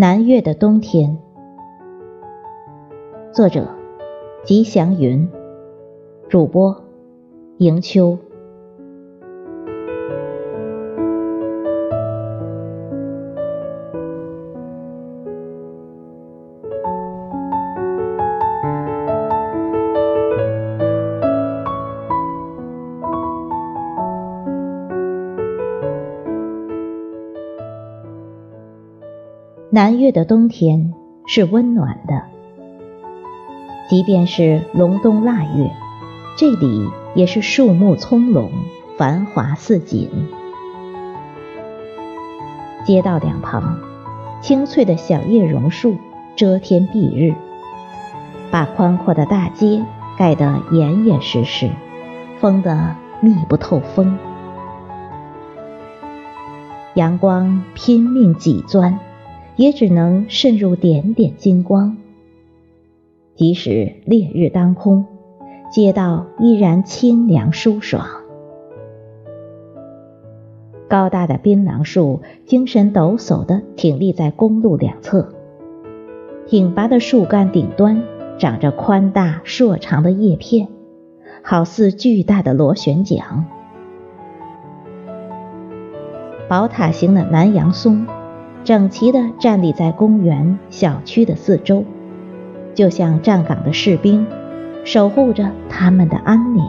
南岳的冬天，作者：吉祥云，主播：迎秋。南岳的冬天是温暖的，即便是隆冬腊月，这里也是树木葱茏，繁华似锦。街道两旁，青翠的小叶榕树遮天蔽日，把宽阔的大街盖得严严实实，封得密不透风。阳光拼命挤钻。也只能渗入点点金光。即使烈日当空，街道依然清凉舒爽。高大的槟榔树精神抖擞地挺立在公路两侧，挺拔的树干顶端长着宽大硕长的叶片，好似巨大的螺旋桨。宝塔形的南洋松。整齐地站立在公园、小区的四周，就像站岗的士兵，守护着他们的安宁。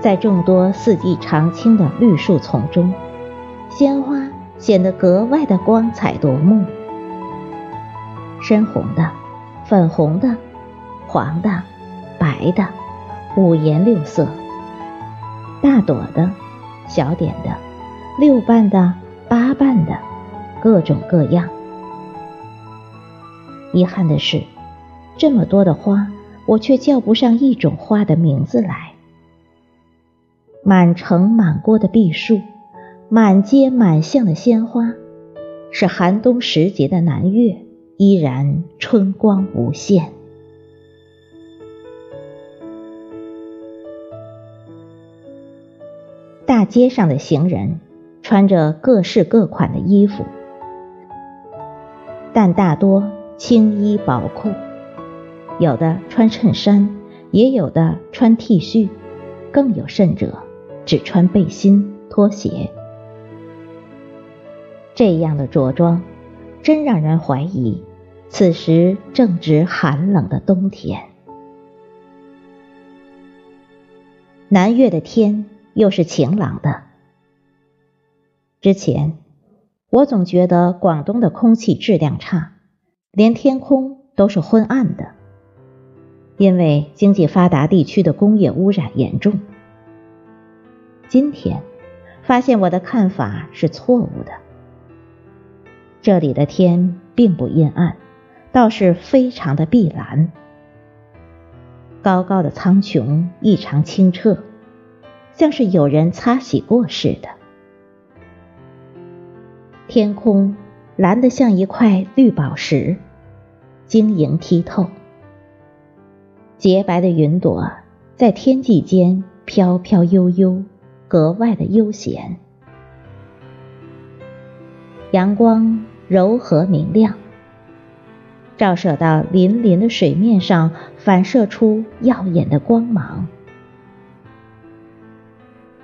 在众多四季常青的绿树丛中，鲜花显得格外的光彩夺目。深红的、粉红的、黄的、白的，五颜六色，大朵的、小点的。六瓣的、八瓣的，各种各样。遗憾的是，这么多的花，我却叫不上一种花的名字来。满城满郭的碧树，满街满巷的鲜花，是寒冬时节的南岳依然春光无限。大街上的行人。穿着各式各款的衣服，但大多轻衣薄裤，有的穿衬衫，也有的穿 T 恤，更有甚者只穿背心、拖鞋。这样的着装，真让人怀疑，此时正值寒冷的冬天。南岳的天又是晴朗的。之前，我总觉得广东的空气质量差，连天空都是昏暗的，因为经济发达地区的工业污染严重。今天，发现我的看法是错误的，这里的天并不阴暗，倒是非常的碧蓝，高高的苍穹异常清澈，像是有人擦洗过似的。天空蓝得像一块绿宝石，晶莹剔透。洁白的云朵在天际间飘飘悠悠，格外的悠闲。阳光柔和明亮，照射到粼粼的水面上，反射出耀眼的光芒。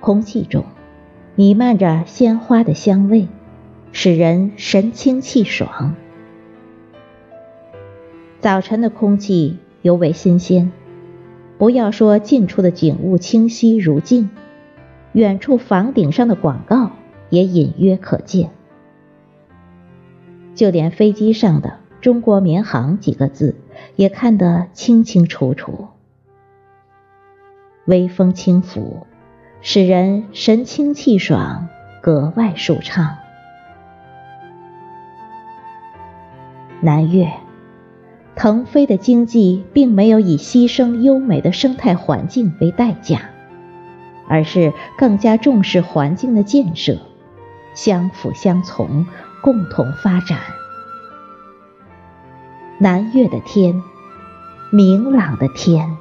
空气中弥漫着鲜花的香味。使人神清气爽。早晨的空气尤为新鲜，不要说近处的景物清晰如镜，远处房顶上的广告也隐约可见。就连飞机上的“中国民航”几个字也看得清清楚楚。微风轻拂，使人神清气爽，格外舒畅。南岳腾飞的经济并没有以牺牲优美的生态环境为代价，而是更加重视环境的建设，相辅相从，共同发展。南岳的天，明朗的天。